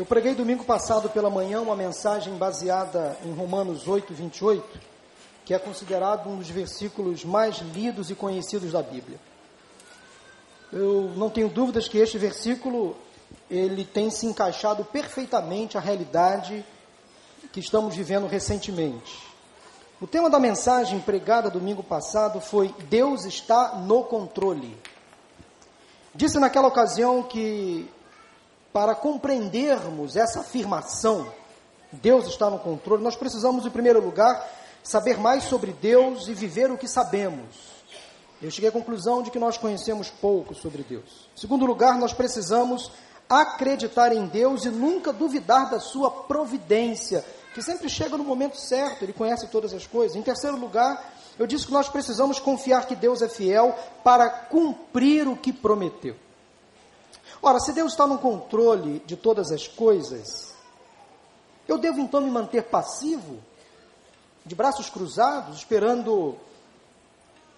Eu preguei domingo passado pela manhã uma mensagem baseada em Romanos 8, 28, que é considerado um dos versículos mais lidos e conhecidos da Bíblia. Eu não tenho dúvidas que este versículo ele tem se encaixado perfeitamente à realidade que estamos vivendo recentemente. O tema da mensagem pregada domingo passado foi Deus está no controle. Disse naquela ocasião que para compreendermos essa afirmação, Deus está no controle, nós precisamos, em primeiro lugar, saber mais sobre Deus e viver o que sabemos. Eu cheguei à conclusão de que nós conhecemos pouco sobre Deus. Em segundo lugar, nós precisamos acreditar em Deus e nunca duvidar da sua providência, que sempre chega no momento certo, ele conhece todas as coisas. Em terceiro lugar, eu disse que nós precisamos confiar que Deus é fiel para cumprir o que prometeu. Ora, se Deus está no controle de todas as coisas, eu devo então me manter passivo, de braços cruzados, esperando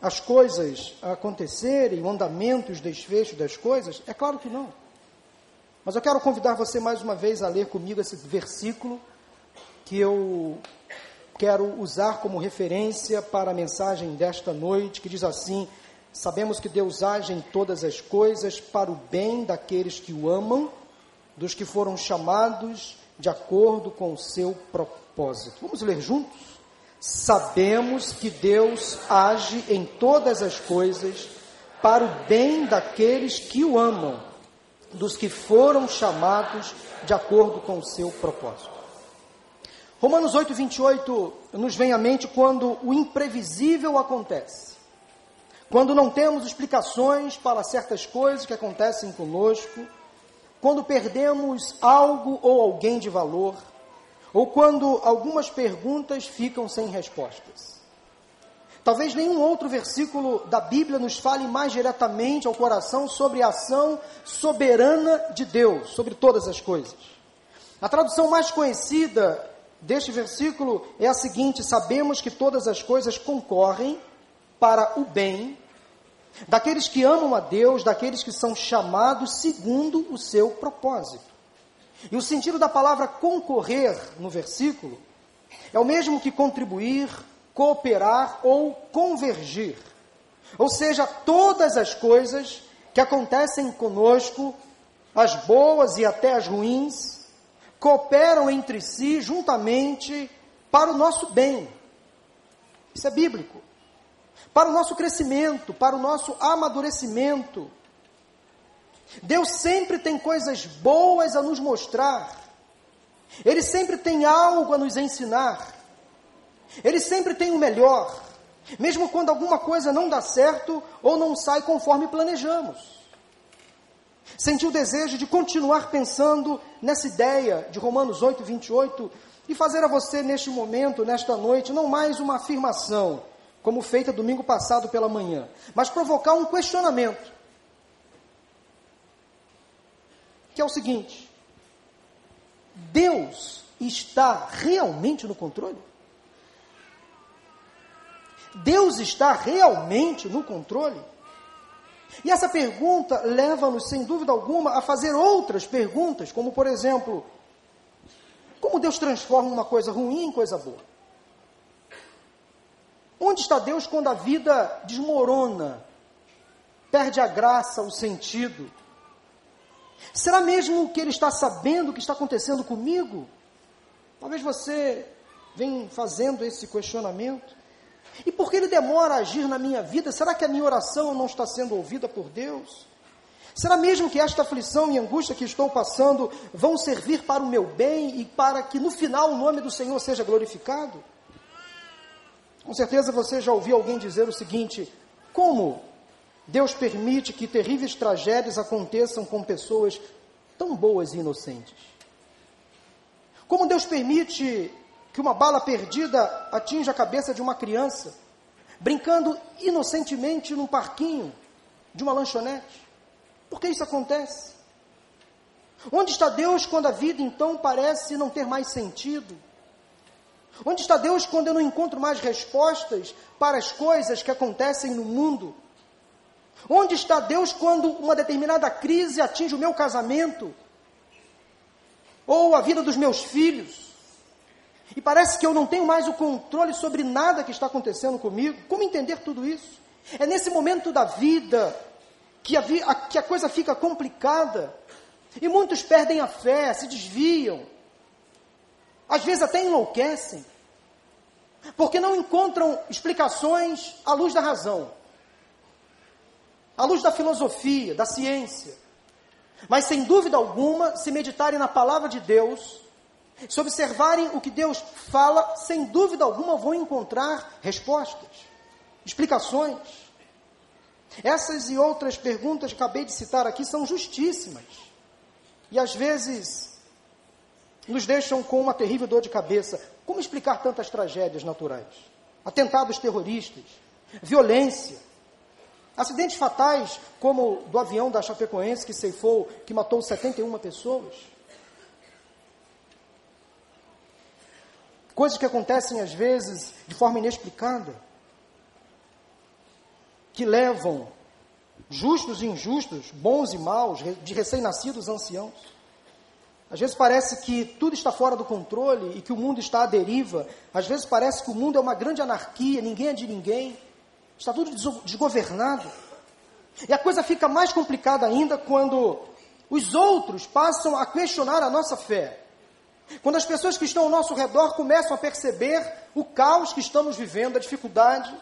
as coisas acontecerem, o andamento e os desfechos das coisas? É claro que não. Mas eu quero convidar você mais uma vez a ler comigo esse versículo que eu quero usar como referência para a mensagem desta noite, que diz assim: Sabemos que Deus age em todas as coisas para o bem daqueles que o amam, dos que foram chamados de acordo com o seu propósito. Vamos ler juntos? Sabemos que Deus age em todas as coisas para o bem daqueles que o amam, dos que foram chamados de acordo com o seu propósito. Romanos 8, 28 nos vem à mente quando o imprevisível acontece. Quando não temos explicações para certas coisas que acontecem conosco, quando perdemos algo ou alguém de valor, ou quando algumas perguntas ficam sem respostas. Talvez nenhum outro versículo da Bíblia nos fale mais diretamente ao coração sobre a ação soberana de Deus sobre todas as coisas. A tradução mais conhecida deste versículo é a seguinte: Sabemos que todas as coisas concorrem para o bem daqueles que amam a Deus, daqueles que são chamados segundo o seu propósito. E o sentido da palavra concorrer no versículo é o mesmo que contribuir, cooperar ou convergir. Ou seja, todas as coisas que acontecem conosco, as boas e até as ruins, cooperam entre si juntamente para o nosso bem. Isso é bíblico para o nosso crescimento, para o nosso amadurecimento. Deus sempre tem coisas boas a nos mostrar. Ele sempre tem algo a nos ensinar. Ele sempre tem o melhor, mesmo quando alguma coisa não dá certo ou não sai conforme planejamos. Senti o desejo de continuar pensando nessa ideia de Romanos 8, 28 e fazer a você neste momento, nesta noite, não mais uma afirmação, como feita domingo passado pela manhã, mas provocar um questionamento. Que é o seguinte: Deus está realmente no controle? Deus está realmente no controle? E essa pergunta leva-nos, sem dúvida alguma, a fazer outras perguntas, como por exemplo, como Deus transforma uma coisa ruim em coisa boa? Onde está Deus quando a vida desmorona, perde a graça, o sentido? Será mesmo que Ele está sabendo o que está acontecendo comigo? Talvez você venha fazendo esse questionamento. E por que Ele demora a agir na minha vida? Será que a minha oração não está sendo ouvida por Deus? Será mesmo que esta aflição e angústia que estou passando vão servir para o meu bem e para que no final o nome do Senhor seja glorificado? Com certeza você já ouviu alguém dizer o seguinte: como Deus permite que terríveis tragédias aconteçam com pessoas tão boas e inocentes? Como Deus permite que uma bala perdida atinja a cabeça de uma criança, brincando inocentemente num parquinho de uma lanchonete? Por que isso acontece? Onde está Deus quando a vida então parece não ter mais sentido? Onde está Deus quando eu não encontro mais respostas para as coisas que acontecem no mundo? Onde está Deus quando uma determinada crise atinge o meu casamento? ou a vida dos meus filhos. E parece que eu não tenho mais o controle sobre nada que está acontecendo comigo. Como entender tudo isso? É nesse momento da vida que a, a, que a coisa fica complicada. E muitos perdem a fé, se desviam. Às vezes até enlouquecem. Porque não encontram explicações à luz da razão, à luz da filosofia, da ciência. Mas sem dúvida alguma, se meditarem na palavra de Deus, se observarem o que Deus fala, sem dúvida alguma vão encontrar respostas, explicações. Essas e outras perguntas que acabei de citar aqui são justíssimas. E às vezes nos deixam com uma terrível dor de cabeça. Como explicar tantas tragédias naturais? Atentados terroristas, violência, acidentes fatais, como do avião da Chapecoense que ceifou, que matou 71 pessoas. Coisas que acontecem às vezes de forma inexplicada, que levam justos e injustos, bons e maus, de recém-nascidos anciãos. Às vezes parece que tudo está fora do controle e que o mundo está à deriva. Às vezes parece que o mundo é uma grande anarquia, ninguém é de ninguém. Está tudo desgovernado. E a coisa fica mais complicada ainda quando os outros passam a questionar a nossa fé. Quando as pessoas que estão ao nosso redor começam a perceber o caos que estamos vivendo, a dificuldade,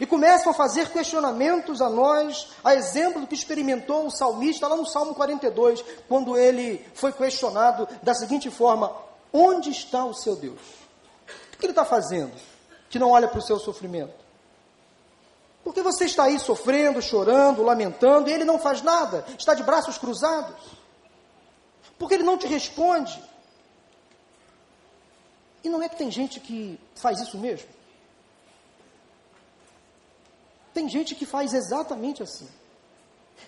e começam a fazer questionamentos a nós, a exemplo do que experimentou o salmista lá no Salmo 42, quando ele foi questionado da seguinte forma: Onde está o seu Deus? O que ele está fazendo que não olha para o seu sofrimento? Porque você está aí sofrendo, chorando, lamentando, e ele não faz nada, está de braços cruzados? Porque ele não te responde? E não é que tem gente que faz isso mesmo? Tem gente que faz exatamente assim.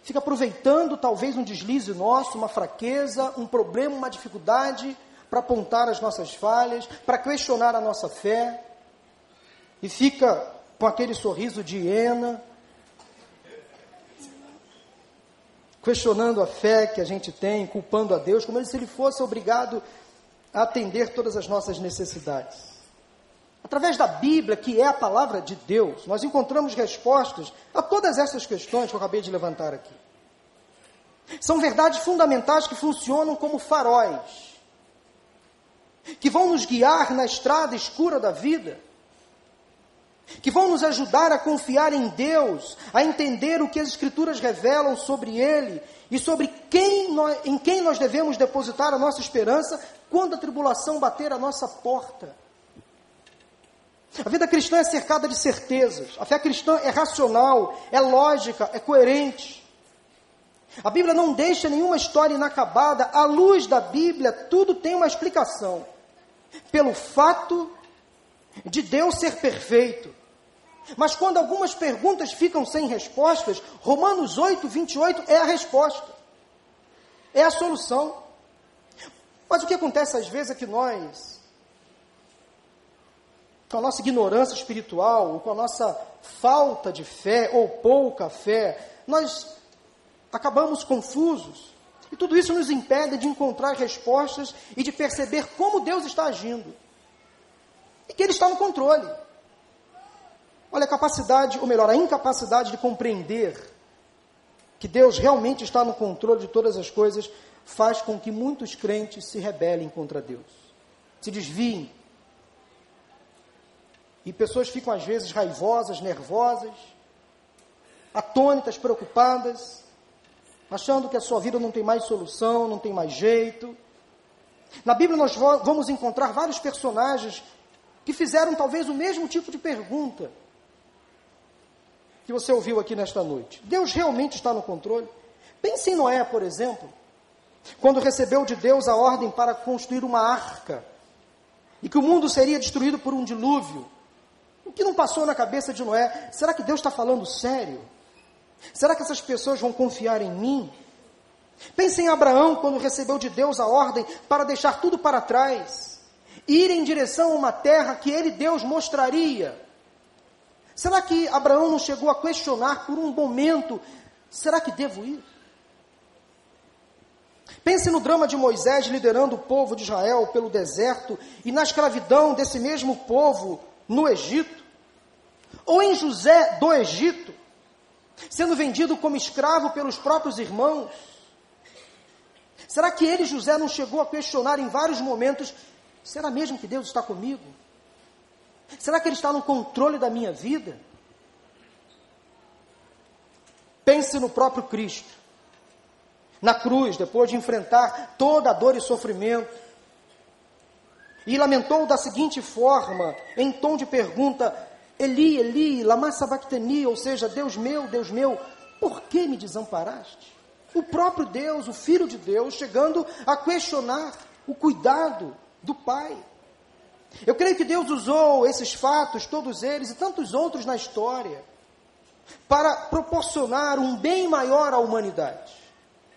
Fica aproveitando talvez um deslize nosso, uma fraqueza, um problema, uma dificuldade, para apontar as nossas falhas, para questionar a nossa fé. E fica com aquele sorriso de hiena, questionando a fé que a gente tem, culpando a Deus, como se ele fosse obrigado a atender todas as nossas necessidades. Através da Bíblia, que é a palavra de Deus, nós encontramos respostas a todas essas questões que eu acabei de levantar aqui. São verdades fundamentais que funcionam como faróis, que vão nos guiar na estrada escura da vida, que vão nos ajudar a confiar em Deus, a entender o que as Escrituras revelam sobre Ele e sobre quem nós, em quem nós devemos depositar a nossa esperança quando a tribulação bater a nossa porta. A vida cristã é cercada de certezas. A fé cristã é racional, é lógica, é coerente. A Bíblia não deixa nenhuma história inacabada. À luz da Bíblia, tudo tem uma explicação. Pelo fato de Deus ser perfeito. Mas quando algumas perguntas ficam sem respostas, Romanos 8, 28 é a resposta. É a solução. Mas o que acontece às vezes é que nós com a nossa ignorância espiritual, ou com a nossa falta de fé ou pouca fé, nós acabamos confusos. E tudo isso nos impede de encontrar respostas e de perceber como Deus está agindo. E que Ele está no controle. Olha a capacidade, ou melhor, a incapacidade de compreender que Deus realmente está no controle de todas as coisas, faz com que muitos crentes se rebelem contra Deus, se desviem e pessoas ficam às vezes raivosas, nervosas, atônitas, preocupadas, achando que a sua vida não tem mais solução, não tem mais jeito. Na Bíblia nós vamos encontrar vários personagens que fizeram talvez o mesmo tipo de pergunta que você ouviu aqui nesta noite. Deus realmente está no controle? Pense em Noé, por exemplo, quando recebeu de Deus a ordem para construir uma arca e que o mundo seria destruído por um dilúvio. O que não passou na cabeça de Noé? Será que Deus está falando sério? Será que essas pessoas vão confiar em mim? Pense em Abraão quando recebeu de Deus a ordem para deixar tudo para trás, ir em direção a uma terra que ele, Deus, mostraria. Será que Abraão não chegou a questionar por um momento: será que devo ir? Pense no drama de Moisés liderando o povo de Israel pelo deserto e na escravidão desse mesmo povo no Egito. Ou em José do Egito, sendo vendido como escravo pelos próprios irmãos. Será que ele, José, não chegou a questionar em vários momentos: será mesmo que Deus está comigo? Será que Ele está no controle da minha vida? Pense no próprio Cristo, na cruz, depois de enfrentar toda a dor e sofrimento, e lamentou da seguinte forma, em tom de pergunta: Eli, Eli, lama sabachthani, ou seja, Deus meu, Deus meu, por que me desamparaste? O próprio Deus, o Filho de Deus, chegando a questionar o cuidado do Pai. Eu creio que Deus usou esses fatos, todos eles e tantos outros na história, para proporcionar um bem maior à humanidade,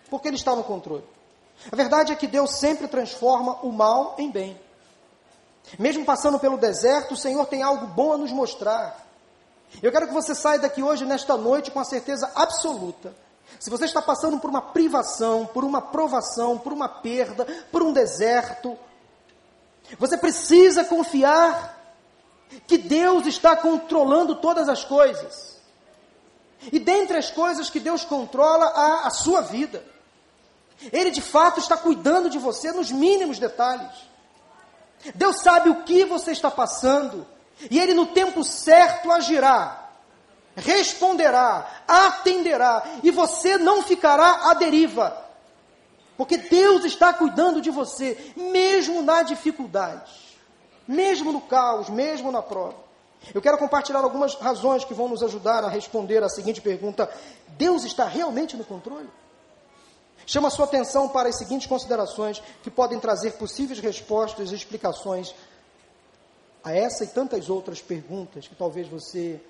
porque Ele está no controle. A verdade é que Deus sempre transforma o mal em bem. Mesmo passando pelo deserto, o Senhor tem algo bom a nos mostrar. Eu quero que você saia daqui hoje, nesta noite, com a certeza absoluta. Se você está passando por uma privação, por uma provação, por uma perda, por um deserto, você precisa confiar que Deus está controlando todas as coisas. E dentre as coisas que Deus controla, há a sua vida. Ele de fato está cuidando de você nos mínimos detalhes. Deus sabe o que você está passando, e Ele no tempo certo agirá, responderá, atenderá, e você não ficará à deriva. Porque Deus está cuidando de você, mesmo na dificuldade, mesmo no caos, mesmo na prova. Eu quero compartilhar algumas razões que vão nos ajudar a responder a seguinte pergunta: Deus está realmente no controle? Chama sua atenção para as seguintes considerações que podem trazer possíveis respostas e explicações a essa e tantas outras perguntas que talvez você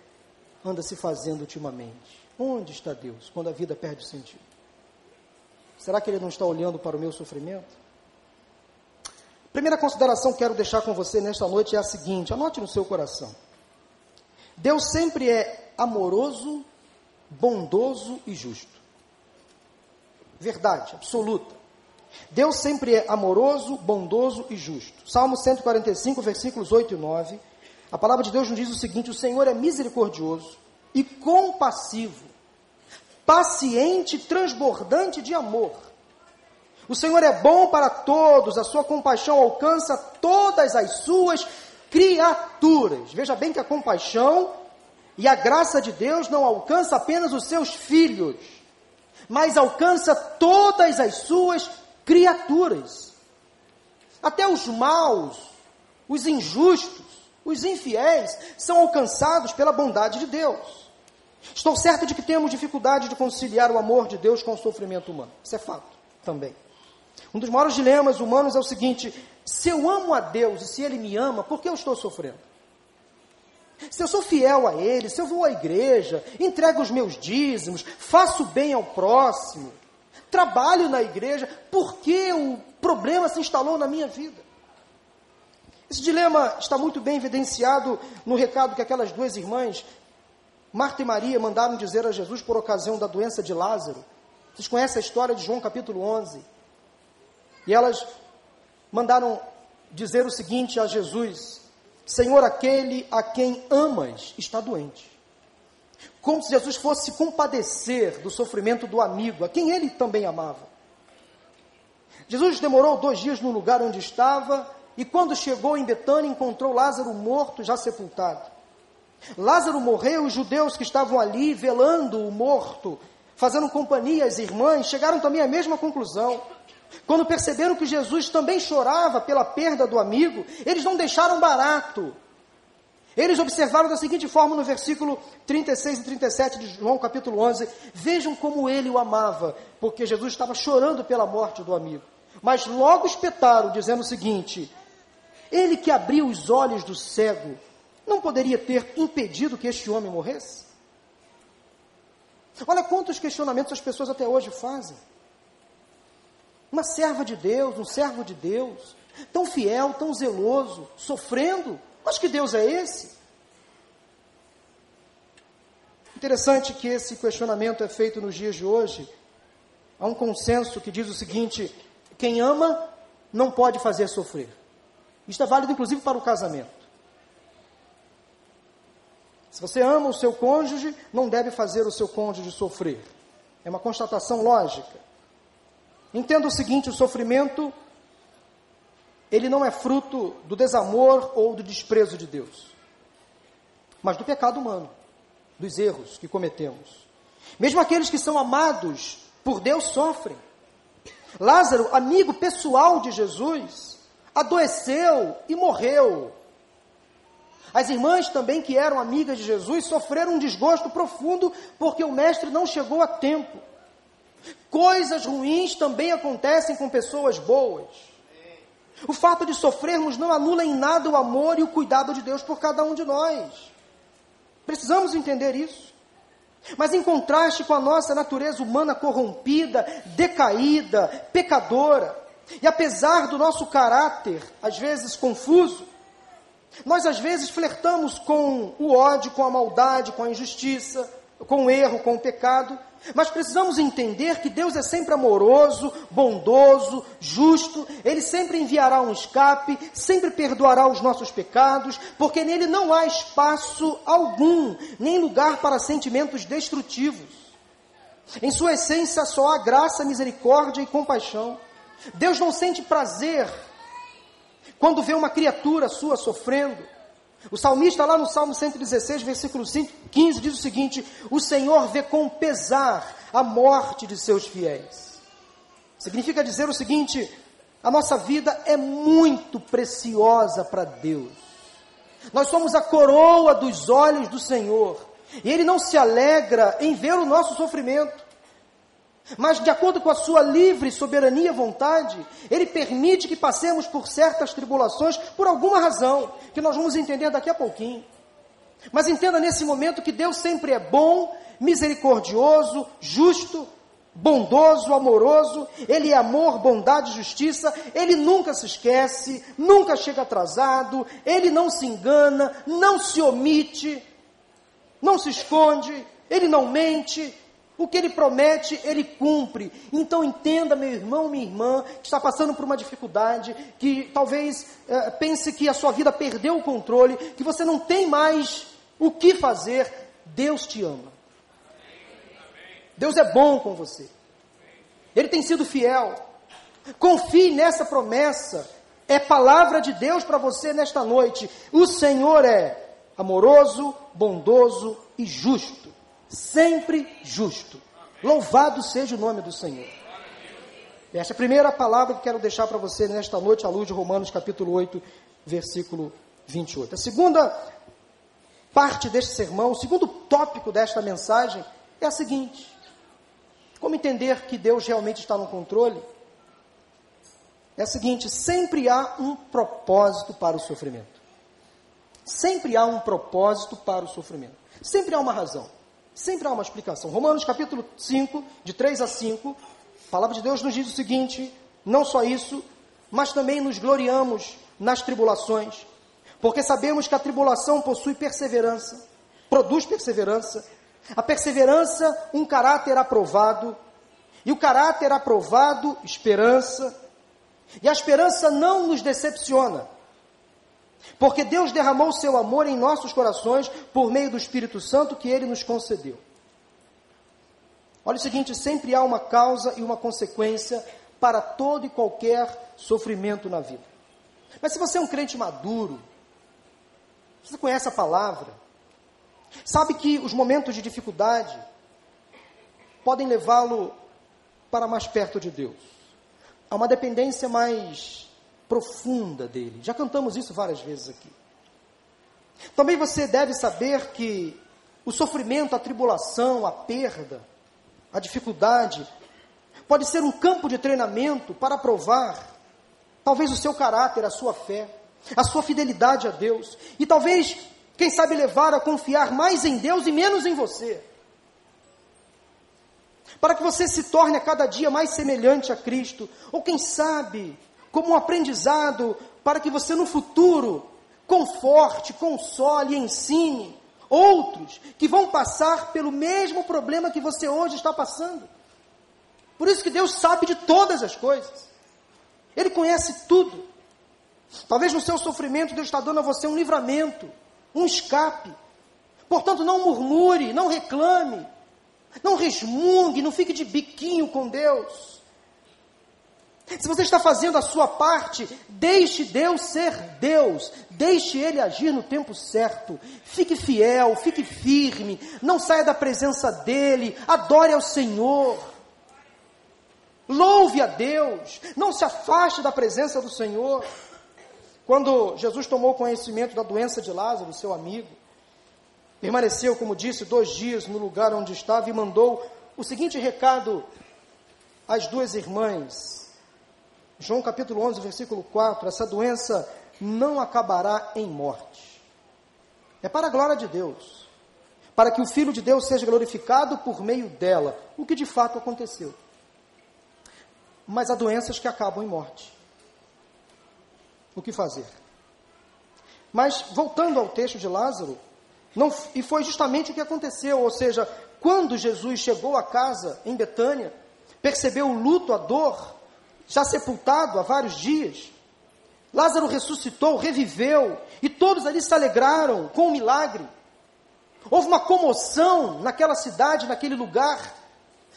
anda se fazendo ultimamente. Onde está Deus quando a vida perde sentido? Será que Ele não está olhando para o meu sofrimento? Primeira consideração que quero deixar com você nesta noite é a seguinte: anote no seu coração. Deus sempre é amoroso, bondoso e justo. Verdade, absoluta. Deus sempre é amoroso, bondoso e justo. Salmo 145, versículos 8 e 9. A palavra de Deus nos diz o seguinte: O Senhor é misericordioso e compassivo, paciente, transbordante de amor. O Senhor é bom para todos, a sua compaixão alcança todas as suas criaturas. Veja bem que a compaixão e a graça de Deus não alcança apenas os seus filhos, mas alcança todas as suas criaturas. Até os maus, os injustos, os infiéis são alcançados pela bondade de Deus. Estou certo de que temos dificuldade de conciliar o amor de Deus com o sofrimento humano. Isso é fato também. Um dos maiores dilemas humanos é o seguinte: se eu amo a Deus e se Ele me ama, por que eu estou sofrendo? Se eu sou fiel a Ele, se eu vou à igreja, entrego os meus dízimos, faço bem ao próximo, trabalho na igreja, por que o problema se instalou na minha vida? Esse dilema está muito bem evidenciado no recado que aquelas duas irmãs Marta e Maria mandaram dizer a Jesus por ocasião da doença de Lázaro. Vocês conhecem a história de João capítulo 11. E elas mandaram dizer o seguinte a Jesus: Senhor, aquele a quem amas está doente. Como se Jesus fosse se compadecer do sofrimento do amigo, a quem ele também amava. Jesus demorou dois dias no lugar onde estava e, quando chegou em Betânia, encontrou Lázaro morto, já sepultado. Lázaro morreu, os judeus que estavam ali velando o morto, fazendo companhia às irmãs, chegaram também à mesma conclusão. Quando perceberam que Jesus também chorava pela perda do amigo, eles não deixaram barato. Eles observaram da seguinte forma no versículo 36 e 37 de João capítulo 11: Vejam como ele o amava, porque Jesus estava chorando pela morte do amigo. Mas logo espetaram, dizendo o seguinte: Ele que abriu os olhos do cego, não poderia ter impedido que este homem morresse? Olha quantos questionamentos as pessoas até hoje fazem. Uma serva de Deus, um servo de Deus, tão fiel, tão zeloso, sofrendo, mas que Deus é esse? Interessante que esse questionamento é feito nos dias de hoje, há um consenso que diz o seguinte: quem ama não pode fazer sofrer. Isto é válido inclusive para o casamento. Se você ama o seu cônjuge, não deve fazer o seu cônjuge sofrer. É uma constatação lógica. Entenda o seguinte: o sofrimento ele não é fruto do desamor ou do desprezo de Deus, mas do pecado humano, dos erros que cometemos. Mesmo aqueles que são amados por Deus sofrem. Lázaro, amigo pessoal de Jesus, adoeceu e morreu. As irmãs também, que eram amigas de Jesus, sofreram um desgosto profundo porque o Mestre não chegou a tempo. Coisas ruins também acontecem com pessoas boas. O fato de sofrermos não anula em nada o amor e o cuidado de Deus por cada um de nós. Precisamos entender isso. Mas em contraste com a nossa natureza humana corrompida, decaída, pecadora, e apesar do nosso caráter, às vezes confuso, nós às vezes flertamos com o ódio, com a maldade, com a injustiça, com o erro, com o pecado, mas precisamos entender que Deus é sempre amoroso, bondoso, justo, Ele sempre enviará um escape, sempre perdoará os nossos pecados, porque nele não há espaço algum, nem lugar para sentimentos destrutivos. Em sua essência só há graça, misericórdia e compaixão. Deus não sente prazer quando vê uma criatura sua sofrendo, o salmista, lá no Salmo 116, versículo 5, 15, diz o seguinte: O Senhor vê com pesar a morte de seus fiéis. Significa dizer o seguinte: a nossa vida é muito preciosa para Deus. Nós somos a coroa dos olhos do Senhor. E Ele não se alegra em ver o nosso sofrimento. Mas, de acordo com a sua livre soberania e vontade, Ele permite que passemos por certas tribulações por alguma razão, que nós vamos entender daqui a pouquinho. Mas entenda nesse momento que Deus sempre é bom, misericordioso, justo, bondoso, amoroso, Ele é amor, bondade justiça, Ele nunca se esquece, nunca chega atrasado, Ele não se engana, não se omite, não se esconde, Ele não mente, o que ele promete, ele cumpre. Então entenda, meu irmão, minha irmã, que está passando por uma dificuldade, que talvez é, pense que a sua vida perdeu o controle, que você não tem mais o que fazer. Deus te ama. Deus é bom com você. Ele tem sido fiel. Confie nessa promessa. É palavra de Deus para você nesta noite. O Senhor é amoroso, bondoso e justo sempre justo. Louvado seja o nome do Senhor. Esta é a primeira palavra que quero deixar para você nesta noite, à luz de Romanos capítulo 8, versículo 28. A segunda parte deste sermão, o segundo tópico desta mensagem é a seguinte: como entender que Deus realmente está no controle? É a seguinte: sempre há um propósito para o sofrimento. Sempre há um propósito para o sofrimento. Sempre há uma razão. Sempre há uma explicação. Romanos capítulo 5, de 3 a 5, a palavra de Deus nos diz o seguinte: não só isso, mas também nos gloriamos nas tribulações, porque sabemos que a tribulação possui perseverança, produz perseverança, a perseverança, um caráter aprovado, e o caráter aprovado, esperança, e a esperança não nos decepciona, porque Deus derramou o seu amor em nossos corações por meio do Espírito Santo que ele nos concedeu. Olha o seguinte: sempre há uma causa e uma consequência para todo e qualquer sofrimento na vida. Mas se você é um crente maduro, você conhece a palavra, sabe que os momentos de dificuldade podem levá-lo para mais perto de Deus, a uma dependência mais profunda dele. Já cantamos isso várias vezes aqui. Também você deve saber que o sofrimento, a tribulação, a perda, a dificuldade, pode ser um campo de treinamento para provar, talvez, o seu caráter, a sua fé, a sua fidelidade a Deus, e talvez, quem sabe, levar a confiar mais em Deus e menos em você. Para que você se torne a cada dia mais semelhante a Cristo, ou quem sabe, como um aprendizado para que você no futuro conforte, console ensine outros que vão passar pelo mesmo problema que você hoje está passando. Por isso que Deus sabe de todas as coisas. Ele conhece tudo. Talvez no seu sofrimento Deus está dando a você um livramento, um escape. Portanto, não murmure, não reclame, não resmungue, não fique de biquinho com Deus. Se você está fazendo a sua parte, deixe Deus ser Deus, deixe Ele agir no tempo certo. Fique fiel, fique firme, não saia da presença dEle, adore ao Senhor. Louve a Deus, não se afaste da presença do Senhor. Quando Jesus tomou conhecimento da doença de Lázaro, seu amigo, permaneceu, como disse, dois dias no lugar onde estava e mandou o seguinte recado às duas irmãs: João capítulo 11, versículo 4, essa doença não acabará em morte. É para a glória de Deus, para que o Filho de Deus seja glorificado por meio dela, o que de fato aconteceu. Mas há doenças que acabam em morte. O que fazer? Mas voltando ao texto de Lázaro, não, e foi justamente o que aconteceu, ou seja, quando Jesus chegou à casa em Betânia, percebeu o luto, a dor, já sepultado há vários dias. Lázaro ressuscitou, reviveu, e todos ali se alegraram com o milagre. Houve uma comoção naquela cidade, naquele lugar.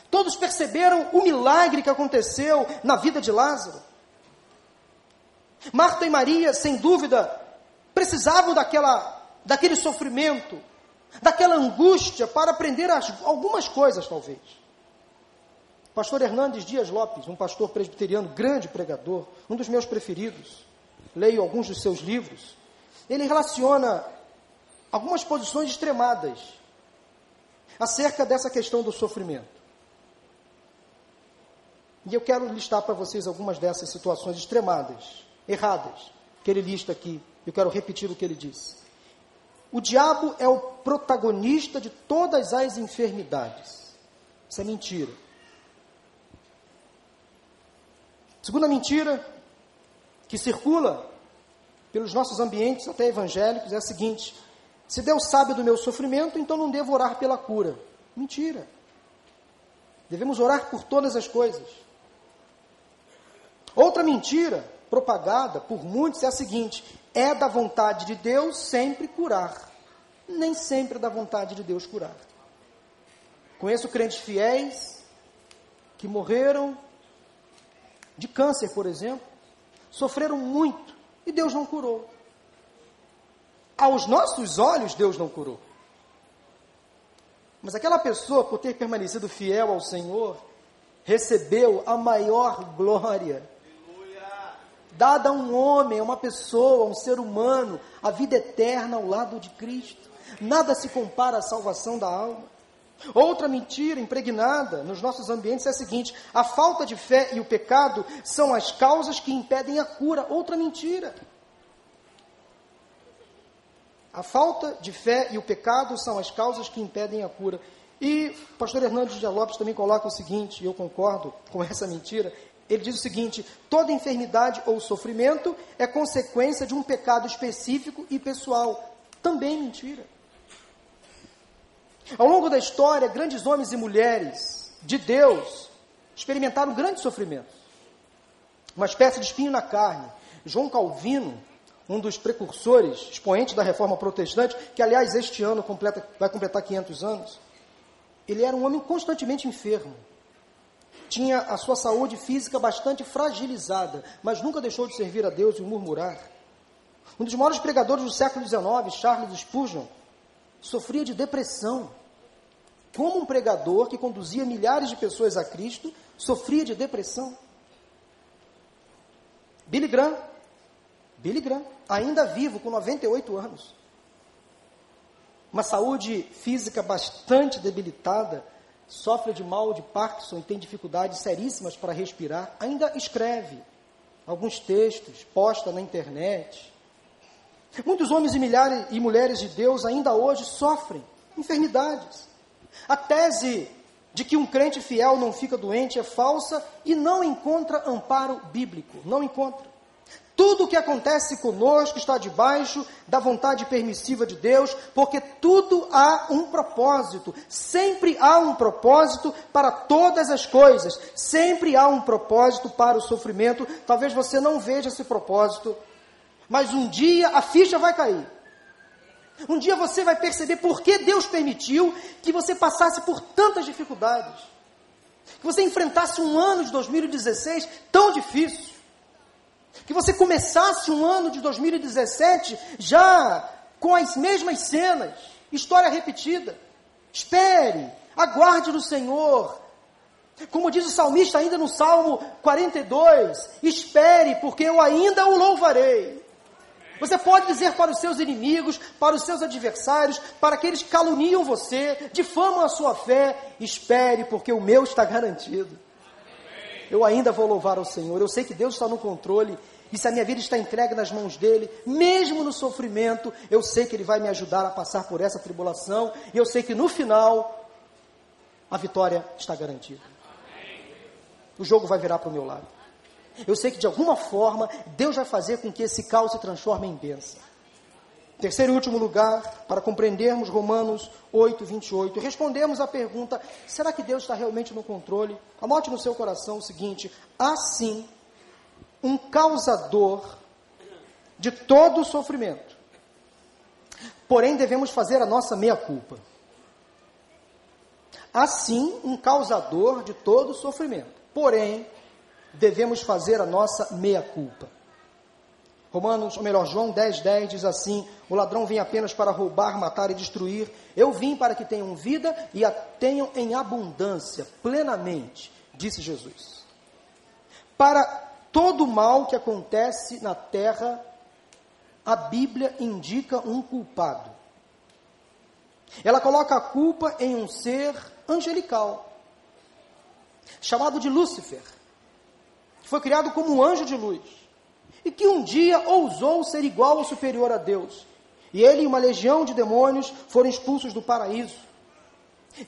Todos perceberam o milagre que aconteceu na vida de Lázaro. Marta e Maria, sem dúvida, precisavam daquela, daquele sofrimento, daquela angústia para aprender as, algumas coisas, talvez. Pastor Hernandes Dias Lopes, um pastor presbiteriano, grande pregador, um dos meus preferidos, leio alguns dos seus livros. Ele relaciona algumas posições extremadas acerca dessa questão do sofrimento. E eu quero listar para vocês algumas dessas situações extremadas, erradas, que ele lista aqui. Eu quero repetir o que ele disse. O diabo é o protagonista de todas as enfermidades. Isso é mentira. Segunda mentira que circula pelos nossos ambientes, até evangélicos, é a seguinte: se Deus sabe do meu sofrimento, então não devo orar pela cura. Mentira. Devemos orar por todas as coisas. Outra mentira propagada por muitos é a seguinte: é da vontade de Deus sempre curar. Nem sempre é da vontade de Deus curar. Conheço crentes fiéis que morreram de câncer, por exemplo, sofreram muito e Deus não curou. Aos nossos olhos, Deus não curou. Mas aquela pessoa, por ter permanecido fiel ao Senhor, recebeu a maior glória. Dada a um homem, a uma pessoa, a um ser humano, a vida eterna ao lado de Cristo. Nada se compara à salvação da alma. Outra mentira impregnada nos nossos ambientes é a seguinte: a falta de fé e o pecado são as causas que impedem a cura. Outra mentira. A falta de fé e o pecado são as causas que impedem a cura. E o pastor Hernandes de Lopes também coloca o seguinte, e eu concordo com essa mentira. Ele diz o seguinte: toda enfermidade ou sofrimento é consequência de um pecado específico e pessoal. Também mentira. Ao longo da história, grandes homens e mulheres de Deus experimentaram grandes sofrimentos. Uma espécie de espinho na carne. João Calvino, um dos precursores, expoente da reforma protestante, que aliás este ano completa, vai completar 500 anos, ele era um homem constantemente enfermo. Tinha a sua saúde física bastante fragilizada, mas nunca deixou de servir a Deus e murmurar. Um dos maiores pregadores do século XIX, Charles Spurgeon, sofria de depressão. Como um pregador que conduzia milhares de pessoas a Cristo sofria de depressão. Billy Graham, Billy Graham, ainda vivo, com 98 anos. Uma saúde física bastante debilitada, sofre de mal de Parkinson e tem dificuldades seríssimas para respirar, ainda escreve alguns textos, posta na internet. Muitos homens e, milhares, e mulheres de Deus ainda hoje sofrem enfermidades. A tese de que um crente fiel não fica doente é falsa e não encontra amparo bíblico. Não encontra. Tudo o que acontece conosco está debaixo da vontade permissiva de Deus, porque tudo há um propósito. Sempre há um propósito para todas as coisas. Sempre há um propósito para o sofrimento. Talvez você não veja esse propósito, mas um dia a ficha vai cair. Um dia você vai perceber por que Deus permitiu que você passasse por tantas dificuldades. Que você enfrentasse um ano de 2016 tão difícil que você começasse um ano de 2017 já com as mesmas cenas, história repetida. Espere, aguarde no Senhor. Como diz o salmista ainda no Salmo 42, espere, porque eu ainda o louvarei. Você pode dizer para os seus inimigos, para os seus adversários, para aqueles que caluniam você, difamam a sua fé, espere, porque o meu está garantido. Eu ainda vou louvar ao Senhor. Eu sei que Deus está no controle e se a minha vida está entregue nas mãos dele, mesmo no sofrimento, eu sei que ele vai me ajudar a passar por essa tribulação. E eu sei que no final, a vitória está garantida. O jogo vai virar para o meu lado. Eu sei que de alguma forma, Deus vai fazer com que esse caos se transforme em bênção. Terceiro e último lugar, para compreendermos Romanos 8, 28, respondemos à pergunta: será que Deus está realmente no controle? Anote no seu coração o seguinte: assim um causador de todo o sofrimento. Porém, devemos fazer a nossa meia-culpa. Assim, um causador de todo o sofrimento. Porém, devemos fazer a nossa meia-culpa. Romanos, ou melhor, João 10, 10 diz assim: O ladrão vem apenas para roubar, matar e destruir. Eu vim para que tenham vida e a tenham em abundância, plenamente, disse Jesus. Para todo mal que acontece na terra, a Bíblia indica um culpado. Ela coloca a culpa em um ser angelical, chamado de Lúcifer, que foi criado como um anjo de luz, e que um dia ousou ser igual ou superior a Deus. E ele e uma legião de demônios foram expulsos do paraíso.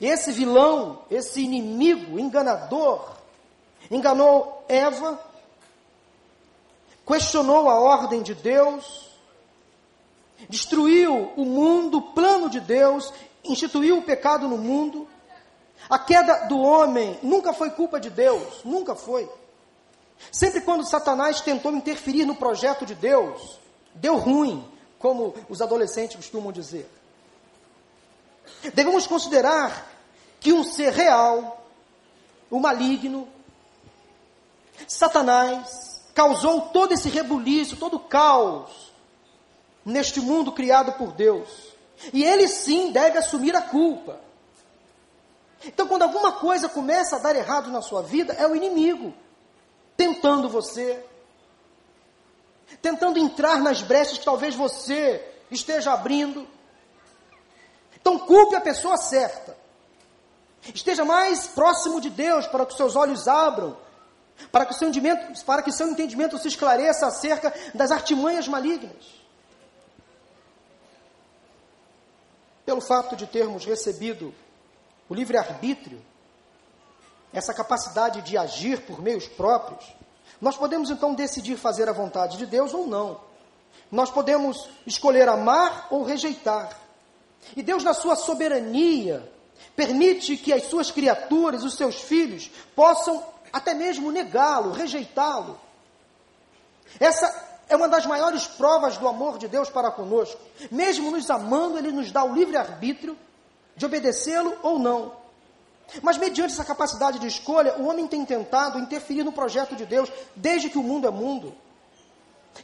E esse vilão, esse inimigo enganador, enganou Eva questionou a ordem de Deus, destruiu o mundo, o plano de Deus, instituiu o pecado no mundo. A queda do homem nunca foi culpa de Deus, nunca foi. Sempre quando Satanás tentou interferir no projeto de Deus, deu ruim, como os adolescentes costumam dizer. Devemos considerar que um ser real, o maligno, Satanás, causou todo esse rebuliço, todo o caos neste mundo criado por Deus. E ele sim deve assumir a culpa. Então, quando alguma coisa começa a dar errado na sua vida, é o inimigo tentando você, tentando entrar nas brechas que talvez você esteja abrindo. Então, culpe a pessoa certa. Esteja mais próximo de Deus para que seus olhos abram para que, seu entendimento, para que seu entendimento se esclareça acerca das artimanhas malignas. Pelo fato de termos recebido o livre-arbítrio, essa capacidade de agir por meios próprios, nós podemos então decidir fazer a vontade de Deus ou não. Nós podemos escolher amar ou rejeitar. E Deus, na sua soberania, permite que as suas criaturas, os seus filhos, possam até mesmo negá-lo, rejeitá-lo. Essa é uma das maiores provas do amor de Deus para conosco. Mesmo nos amando, Ele nos dá o livre-arbítrio de obedecê-lo ou não. Mas, mediante essa capacidade de escolha, o homem tem tentado interferir no projeto de Deus desde que o mundo é mundo.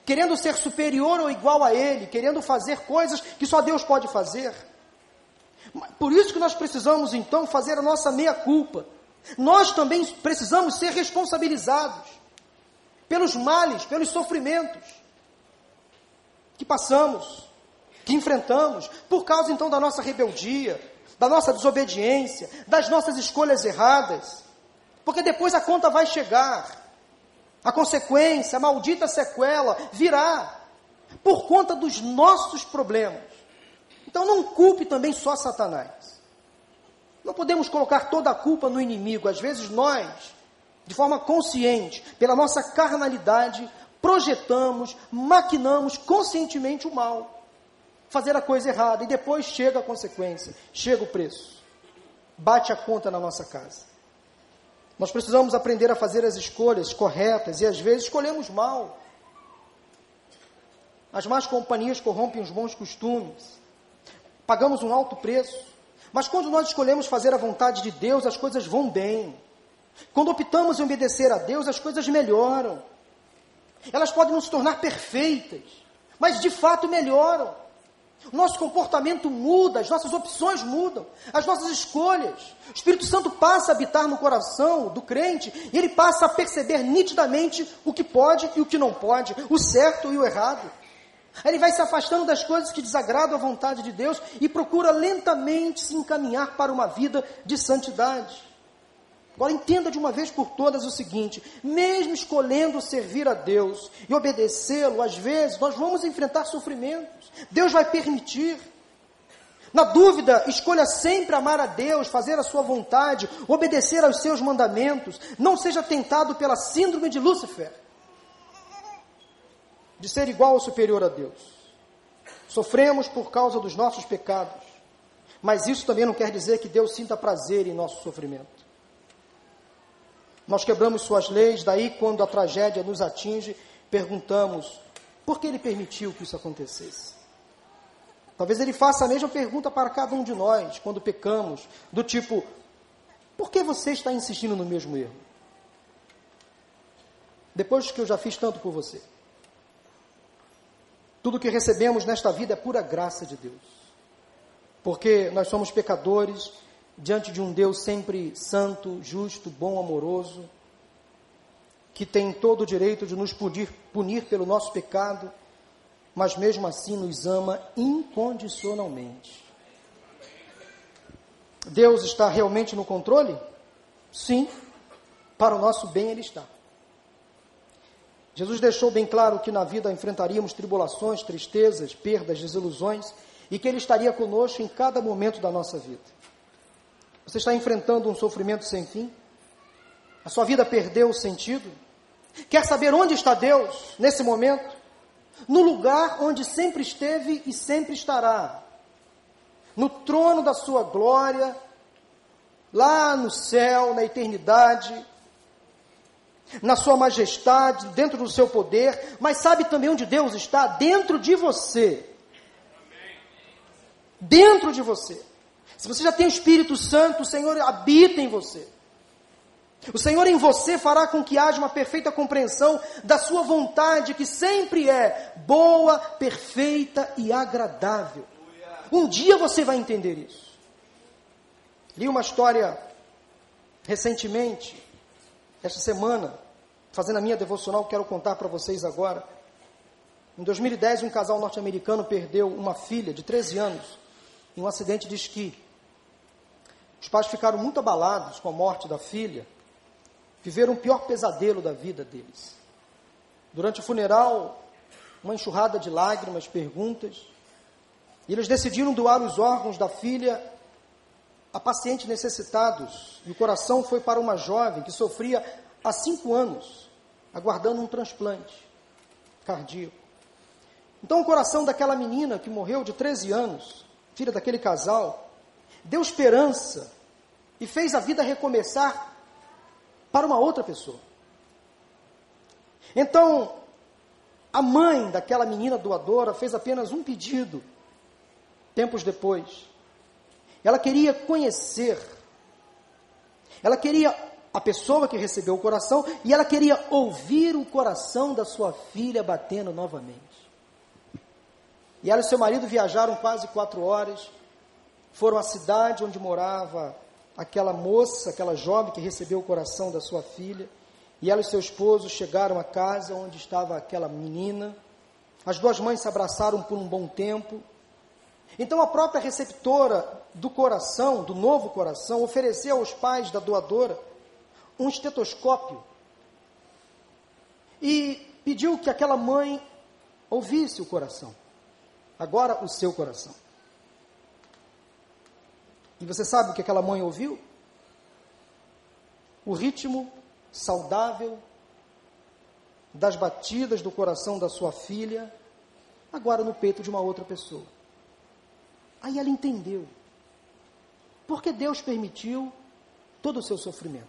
Querendo ser superior ou igual a Ele, querendo fazer coisas que só Deus pode fazer. Por isso que nós precisamos, então, fazer a nossa meia-culpa nós também precisamos ser responsabilizados pelos males, pelos sofrimentos que passamos, que enfrentamos, por causa então da nossa rebeldia, da nossa desobediência, das nossas escolhas erradas. Porque depois a conta vai chegar. A consequência, a maldita sequela virá por conta dos nossos problemas. Então não culpe também só Satanás. Não podemos colocar toda a culpa no inimigo. Às vezes nós, de forma consciente, pela nossa carnalidade, projetamos, maquinamos conscientemente o mal. Fazer a coisa errada e depois chega a consequência, chega o preço. Bate a conta na nossa casa. Nós precisamos aprender a fazer as escolhas corretas e às vezes escolhemos mal. As más companhias corrompem os bons costumes. Pagamos um alto preço. Mas quando nós escolhemos fazer a vontade de Deus, as coisas vão bem. Quando optamos em obedecer a Deus, as coisas melhoram. Elas podem não se tornar perfeitas, mas de fato melhoram. Nosso comportamento muda, as nossas opções mudam, as nossas escolhas. O Espírito Santo passa a habitar no coração do crente e ele passa a perceber nitidamente o que pode e o que não pode, o certo e o errado. Ele vai se afastando das coisas que desagradam a vontade de Deus e procura lentamente se encaminhar para uma vida de santidade. Agora entenda de uma vez por todas o seguinte: mesmo escolhendo servir a Deus e obedecê-lo, às vezes nós vamos enfrentar sofrimentos. Deus vai permitir. Na dúvida, escolha sempre amar a Deus, fazer a sua vontade, obedecer aos seus mandamentos. Não seja tentado pela síndrome de Lúcifer, de ser igual ou superior a Deus. Sofremos por causa dos nossos pecados, mas isso também não quer dizer que Deus sinta prazer em nosso sofrimento. Nós quebramos suas leis, daí quando a tragédia nos atinge, perguntamos: por que ele permitiu que isso acontecesse? Talvez ele faça a mesma pergunta para cada um de nós quando pecamos, do tipo: por que você está insistindo no mesmo erro? Depois que eu já fiz tanto por você. Tudo que recebemos nesta vida é pura graça de Deus. Porque nós somos pecadores diante de um Deus sempre santo, justo, bom, amoroso, que tem todo o direito de nos punir, punir pelo nosso pecado, mas mesmo assim nos ama incondicionalmente. Deus está realmente no controle? Sim, para o nosso bem Ele está. Jesus deixou bem claro que na vida enfrentaríamos tribulações, tristezas, perdas, desilusões e que Ele estaria conosco em cada momento da nossa vida. Você está enfrentando um sofrimento sem fim? A sua vida perdeu o sentido? Quer saber onde está Deus nesse momento? No lugar onde sempre esteve e sempre estará. No trono da sua glória, lá no céu, na eternidade, na sua majestade, dentro do seu poder, mas sabe também onde Deus está? Dentro de você. Dentro de você. Se você já tem o Espírito Santo, o Senhor habita em você. O Senhor em você fará com que haja uma perfeita compreensão da sua vontade, que sempre é boa, perfeita e agradável. Um dia você vai entender isso. Li uma história recentemente, esta semana, fazendo a minha devocional, quero contar para vocês agora. Em 2010, um casal norte-americano perdeu uma filha de 13 anos em um acidente de esqui. Os pais ficaram muito abalados com a morte da filha, viveram o pior pesadelo da vida deles. Durante o funeral, uma enxurrada de lágrimas, perguntas, e eles decidiram doar os órgãos da filha a pacientes necessitados. E o coração foi para uma jovem que sofria há cinco anos, aguardando um transplante cardíaco. Então, o coração daquela menina que morreu de 13 anos, filha daquele casal, deu esperança e fez a vida recomeçar para uma outra pessoa. Então, a mãe daquela menina doadora fez apenas um pedido, tempos depois. Ela queria conhecer, ela queria a pessoa que recebeu o coração e ela queria ouvir o coração da sua filha batendo novamente. E ela e seu marido viajaram quase quatro horas foram à cidade onde morava aquela moça, aquela jovem que recebeu o coração da sua filha, e ela e seu esposo chegaram à casa onde estava aquela menina. As duas mães se abraçaram por um bom tempo. Então a própria receptora do coração, do novo coração, ofereceu aos pais da doadora um estetoscópio e pediu que aquela mãe ouvisse o coração. Agora o seu coração. E você sabe o que aquela mãe ouviu? O ritmo saudável das batidas do coração da sua filha, agora no peito de uma outra pessoa. Aí ela entendeu. Porque Deus permitiu todo o seu sofrimento.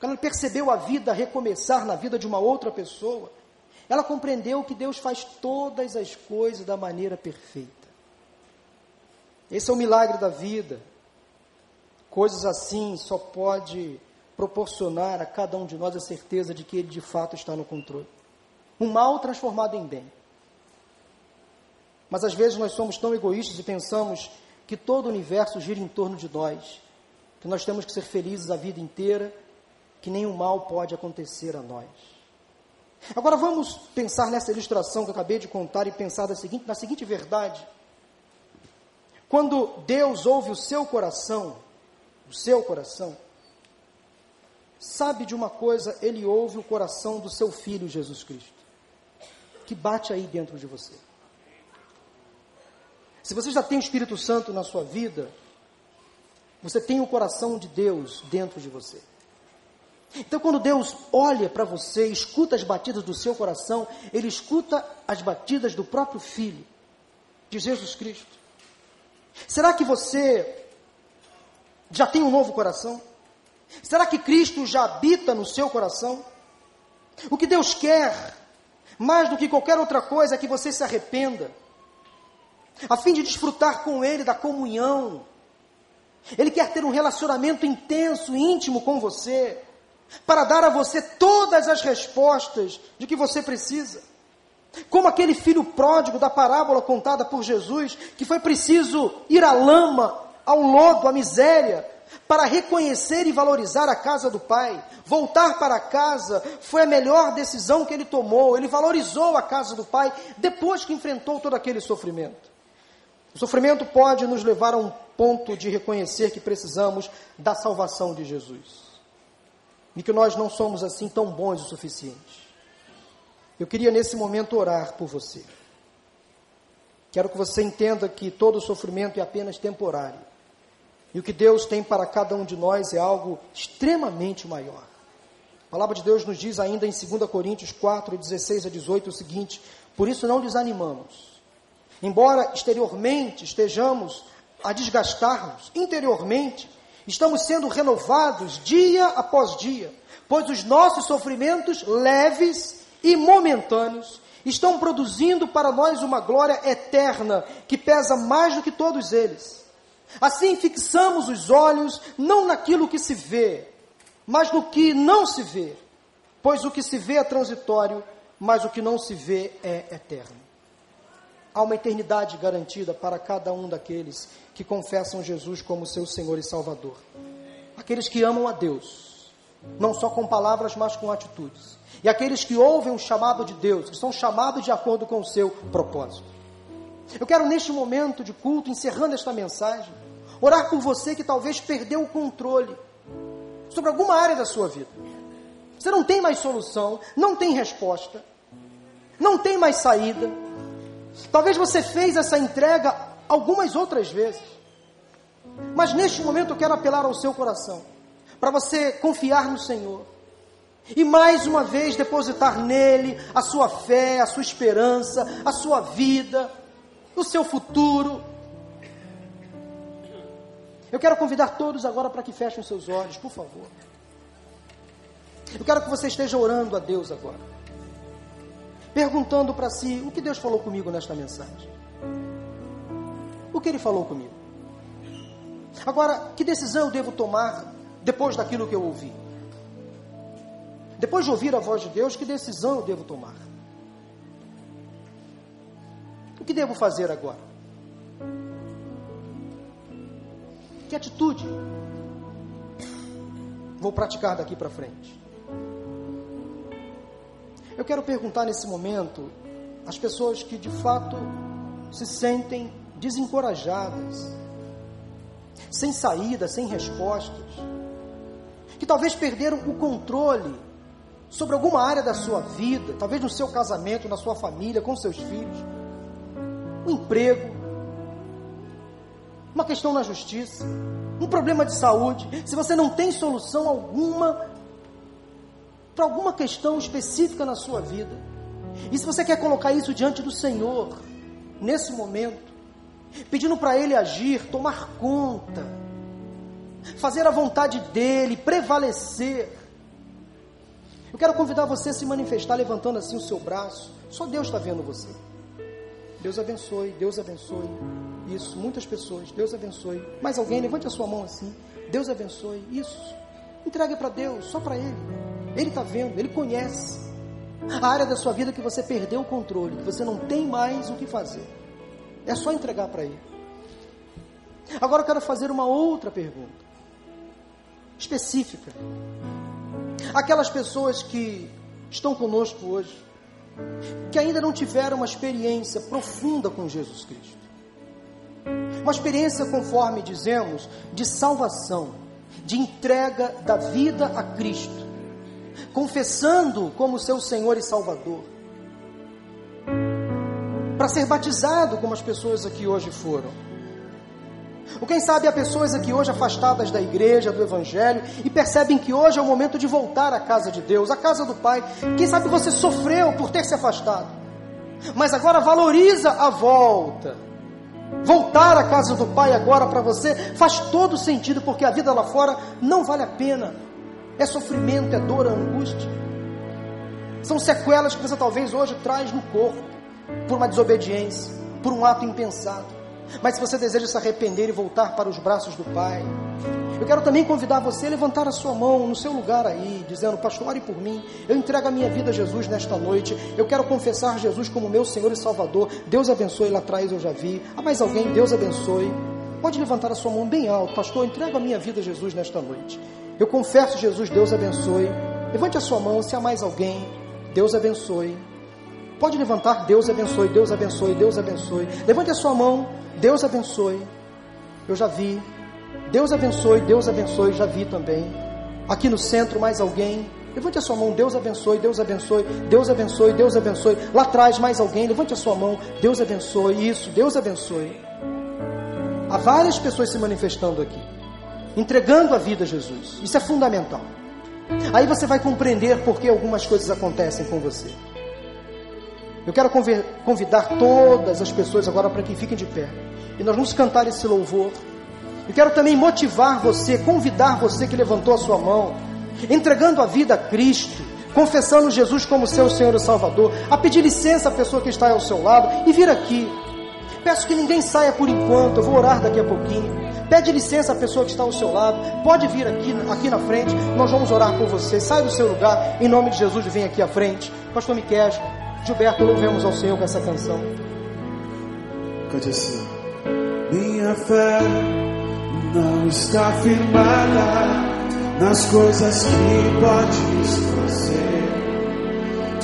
Quando ela percebeu a vida recomeçar na vida de uma outra pessoa, ela compreendeu que Deus faz todas as coisas da maneira perfeita. Esse é o milagre da vida. Coisas assim só pode proporcionar a cada um de nós a certeza de que Ele de fato está no controle. Um mal transformado em bem. Mas às vezes nós somos tão egoístas e pensamos que todo o universo gira em torno de nós, que nós temos que ser felizes a vida inteira, que nenhum mal pode acontecer a nós. Agora vamos pensar nessa ilustração que eu acabei de contar e pensar da seguinte, na seguinte verdade. Quando Deus ouve o seu coração, o seu coração, sabe de uma coisa, Ele ouve o coração do seu Filho Jesus Cristo, que bate aí dentro de você. Se você já tem o Espírito Santo na sua vida, você tem o coração de Deus dentro de você. Então, quando Deus olha para você, escuta as batidas do seu coração, Ele escuta as batidas do próprio Filho, de Jesus Cristo. Será que você já tem um novo coração? Será que Cristo já habita no seu coração? O que Deus quer, mais do que qualquer outra coisa, é que você se arrependa a fim de desfrutar com Ele da comunhão. Ele quer ter um relacionamento intenso, íntimo com você, para dar a você todas as respostas de que você precisa. Como aquele filho pródigo da parábola contada por Jesus, que foi preciso ir à lama, ao lodo, à miséria, para reconhecer e valorizar a casa do pai. Voltar para casa foi a melhor decisão que ele tomou. Ele valorizou a casa do pai depois que enfrentou todo aquele sofrimento. O sofrimento pode nos levar a um ponto de reconhecer que precisamos da salvação de Jesus. E que nós não somos assim tão bons o suficiente. Eu queria nesse momento orar por você. Quero que você entenda que todo sofrimento é apenas temporário. E o que Deus tem para cada um de nós é algo extremamente maior. A palavra de Deus nos diz ainda em 2 Coríntios 4, 16 a 18 o seguinte: Por isso não desanimamos Embora exteriormente estejamos a desgastar-nos, interiormente estamos sendo renovados dia após dia, pois os nossos sofrimentos leves e momentâneos estão produzindo para nós uma glória eterna que pesa mais do que todos eles. Assim fixamos os olhos não naquilo que se vê, mas no que não se vê, pois o que se vê é transitório, mas o que não se vê é eterno. Há uma eternidade garantida para cada um daqueles que confessam Jesus como seu Senhor e Salvador. Aqueles que amam a Deus, não só com palavras, mas com atitudes. E aqueles que ouvem o chamado de Deus, que são chamados de acordo com o seu propósito. Eu quero, neste momento de culto, encerrando esta mensagem, orar por você que talvez perdeu o controle sobre alguma área da sua vida. Você não tem mais solução, não tem resposta, não tem mais saída Talvez você fez essa entrega algumas outras vezes. Mas neste momento eu quero apelar ao seu coração, para você confiar no Senhor. E mais uma vez depositar nele a sua fé, a sua esperança, a sua vida, o seu futuro. Eu quero convidar todos agora para que fechem seus olhos, por favor. Eu quero que você esteja orando a Deus agora perguntando para si: o que Deus falou comigo nesta mensagem? O que Ele falou comigo? Agora, que decisão eu devo tomar depois daquilo que eu ouvi? Depois de ouvir a voz de Deus, que decisão eu devo tomar? O que devo fazer agora? Que atitude vou praticar daqui para frente? Eu quero perguntar nesse momento às pessoas que de fato se sentem desencorajadas, sem saída, sem respostas, que talvez perderam o controle sobre alguma área da sua vida, talvez no seu casamento, na sua família, com seus filhos, um emprego, uma questão na justiça, um problema de saúde. Se você não tem solução alguma para alguma questão específica na sua vida. E se você quer colocar isso diante do Senhor, nesse momento, pedindo para Ele agir, tomar conta, fazer a vontade dEle, prevalecer. Eu quero convidar você a se manifestar levantando assim o seu braço. Só Deus está vendo você. Deus abençoe, Deus abençoe. Isso, muitas pessoas, Deus abençoe. Mais alguém, levante a sua mão assim. Deus abençoe. Isso. Entregue para Deus, só para Ele. Ele está vendo, Ele conhece. A área da sua vida que você perdeu o controle, que você não tem mais o que fazer. É só entregar para Ele. Agora eu quero fazer uma outra pergunta. Específica. Aquelas pessoas que estão conosco hoje, que ainda não tiveram uma experiência profunda com Jesus Cristo. Uma experiência, conforme dizemos, de salvação, de entrega da vida a Cristo, confessando como seu Senhor e Salvador, para ser batizado como as pessoas aqui hoje foram. Ou quem sabe há pessoas aqui hoje afastadas da igreja, do evangelho, e percebem que hoje é o momento de voltar à casa de Deus, à casa do Pai. Quem sabe você sofreu por ter se afastado, mas agora valoriza a volta. Voltar à casa do Pai agora para você faz todo sentido, porque a vida lá fora não vale a pena. É sofrimento, é dor, é angústia. São sequelas que você talvez hoje traz no corpo, por uma desobediência, por um ato impensado. Mas se você deseja se arrepender e voltar para os braços do Pai, eu quero também convidar você a levantar a sua mão no seu lugar aí, dizendo: Pastor, ore por mim. Eu entrego a minha vida a Jesus nesta noite. Eu quero confessar Jesus como meu Senhor e Salvador. Deus abençoe lá atrás, eu já vi. Há mais alguém? Deus abençoe. Pode levantar a sua mão bem alto, Pastor. Eu entrego a minha vida a Jesus nesta noite. Eu confesso, Jesus, Deus abençoe. Levante a sua mão se há mais alguém. Deus abençoe. Pode levantar, Deus abençoe, Deus abençoe, Deus abençoe. Levante a sua mão, Deus abençoe. Eu já vi. Deus abençoe, Deus abençoe, já vi também. Aqui no centro, mais alguém. Levante a sua mão, Deus abençoe, Deus abençoe, Deus abençoe, Deus abençoe. Lá atrás, mais alguém, levante a sua mão, Deus abençoe, isso, Deus abençoe. Há várias pessoas se manifestando aqui, entregando a vida a Jesus. Isso é fundamental. Aí você vai compreender por que algumas coisas acontecem com você. Eu quero convidar todas as pessoas agora para que fiquem de pé. E nós vamos cantar esse louvor. Eu quero também motivar você, convidar você que levantou a sua mão, entregando a vida a Cristo, confessando Jesus como seu Senhor e Salvador, a pedir licença à pessoa que está ao seu lado e vir aqui. Peço que ninguém saia por enquanto, eu vou orar daqui a pouquinho. Pede licença à pessoa que está ao seu lado, pode vir aqui, aqui na frente, nós vamos orar por você. Sai do seu lugar, em nome de Jesus, vem aqui à frente. Pastor Miquel, Gilberto, louvemos ao Senhor com essa canção. Cante assim. Minha fé não está firmada nas coisas que podes fazer.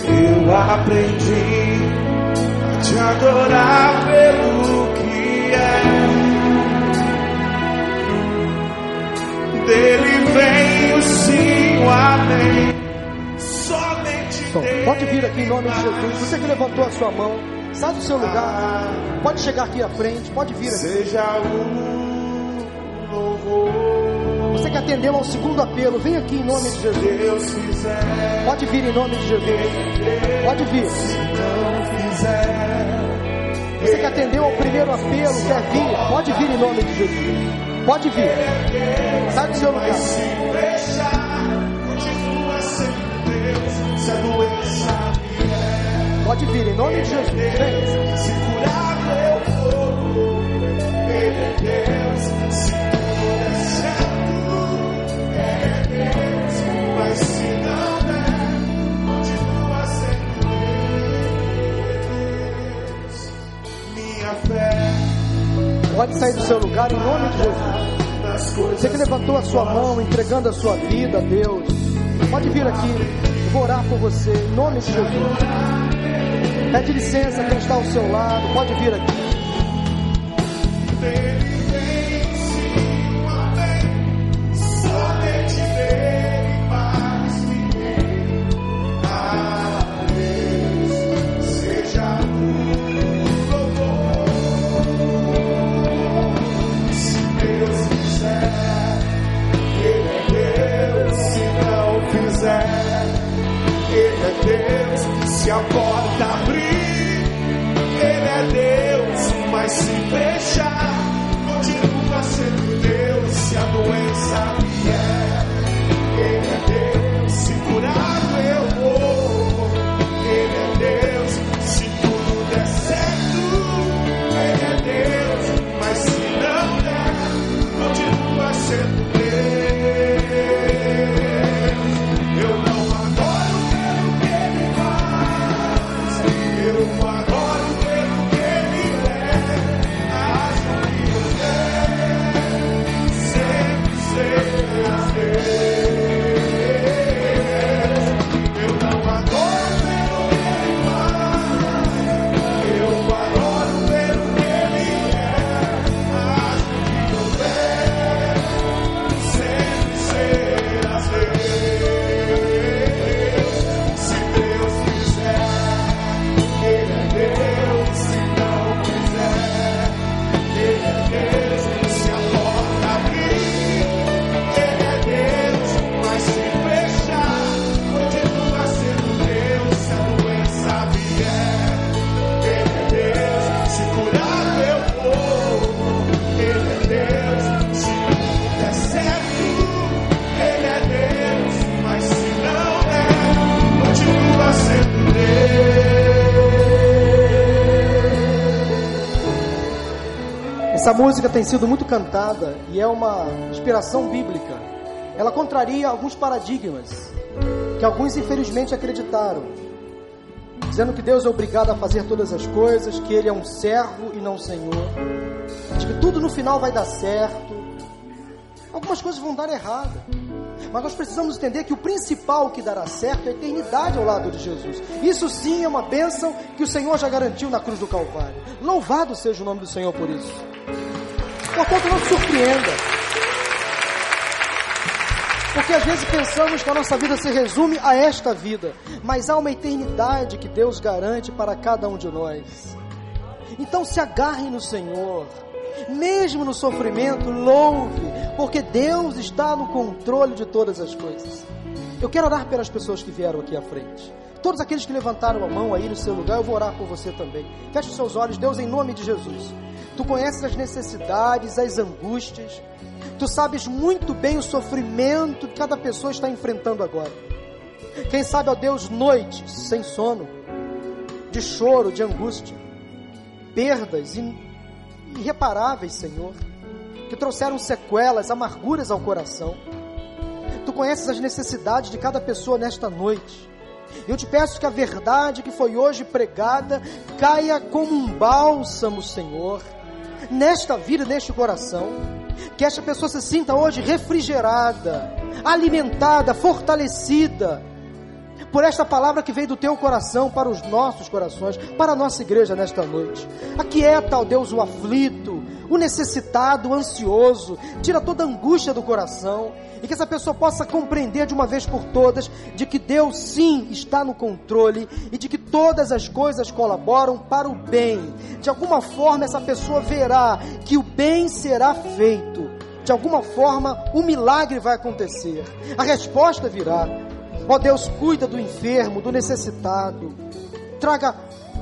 Eu aprendi a te adorar pelo que é. Dele vem o sim, o amém. Pode vir aqui em nome de Jesus. Você que levantou a sua mão, sai do seu lugar. Pode chegar aqui à frente, pode vir aqui. Seja um louvor. Você que atendeu ao segundo apelo, vem aqui em nome de Jesus. Pode vir em nome de Jesus. Pode vir. Você que atendeu ao primeiro apelo, quer vir, pode vir em nome de Jesus. Pode vir. Sai do seu lugar. Pode vir, em nome de Jesus. Vem. Pode sair do seu lugar em nome de Jesus. Você que levantou a sua mão, entregando a sua vida a Deus, pode vir aqui vou orar por você, em nome de Jesus. Pede licença quem está ao seu lado, pode vir aqui. Essa música tem sido muito cantada e é uma inspiração bíblica. Ela contraria alguns paradigmas que alguns infelizmente acreditaram, dizendo que Deus é obrigado a fazer todas as coisas, que Ele é um servo e não um Senhor, de que tudo no final vai dar certo. Algumas coisas vão dar errado. Mas nós precisamos entender que o principal que dará certo é a eternidade ao lado de Jesus. Isso sim é uma bênção que o Senhor já garantiu na cruz do Calvário. Louvado seja o nome do Senhor por isso. Portanto, não se surpreenda. Porque às vezes pensamos que a nossa vida se resume a esta vida, mas há uma eternidade que Deus garante para cada um de nós. Então se agarre no Senhor, mesmo no sofrimento, louve, porque Deus está no controle de todas as coisas. Eu quero orar pelas pessoas que vieram aqui à frente. Todos aqueles que levantaram a mão aí no seu lugar, eu vou orar por você também. Feche os seus olhos, Deus, em nome de Jesus. Tu conheces as necessidades, as angústias. Tu sabes muito bem o sofrimento que cada pessoa está enfrentando agora. Quem sabe, ó Deus, noites sem sono, de choro, de angústia, perdas in- irreparáveis, Senhor, que trouxeram sequelas, amarguras ao coração. Tu conheces as necessidades de cada pessoa nesta noite. Eu te peço que a verdade que foi hoje pregada caia como um bálsamo, Senhor, nesta vida, neste coração. Que esta pessoa se sinta hoje refrigerada, alimentada, fortalecida por esta palavra que veio do teu coração para os nossos corações, para a nossa igreja nesta noite. Aquieta, ó Deus, o aflito, o necessitado, o ansioso, tira toda a angústia do coração e que essa pessoa possa compreender de uma vez por todas de que Deus sim está no controle e de que todas as coisas colaboram para o bem. De alguma forma essa pessoa verá que o bem será feito. De alguma forma o milagre vai acontecer. A resposta virá. Ó Deus, cuida do enfermo, do necessitado. Traga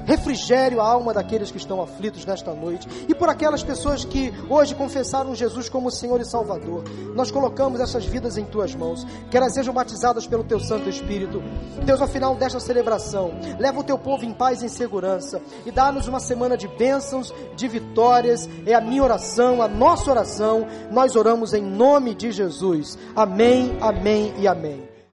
refrigério à alma daqueles que estão aflitos nesta noite. E por aquelas pessoas que hoje confessaram Jesus como Senhor e Salvador. Nós colocamos essas vidas em tuas mãos. Que elas sejam batizadas pelo teu Santo Espírito. Deus, ao final desta celebração, leva o teu povo em paz e em segurança. E dá-nos uma semana de bênçãos, de vitórias. É a minha oração, a nossa oração. Nós oramos em nome de Jesus. Amém, amém e amém.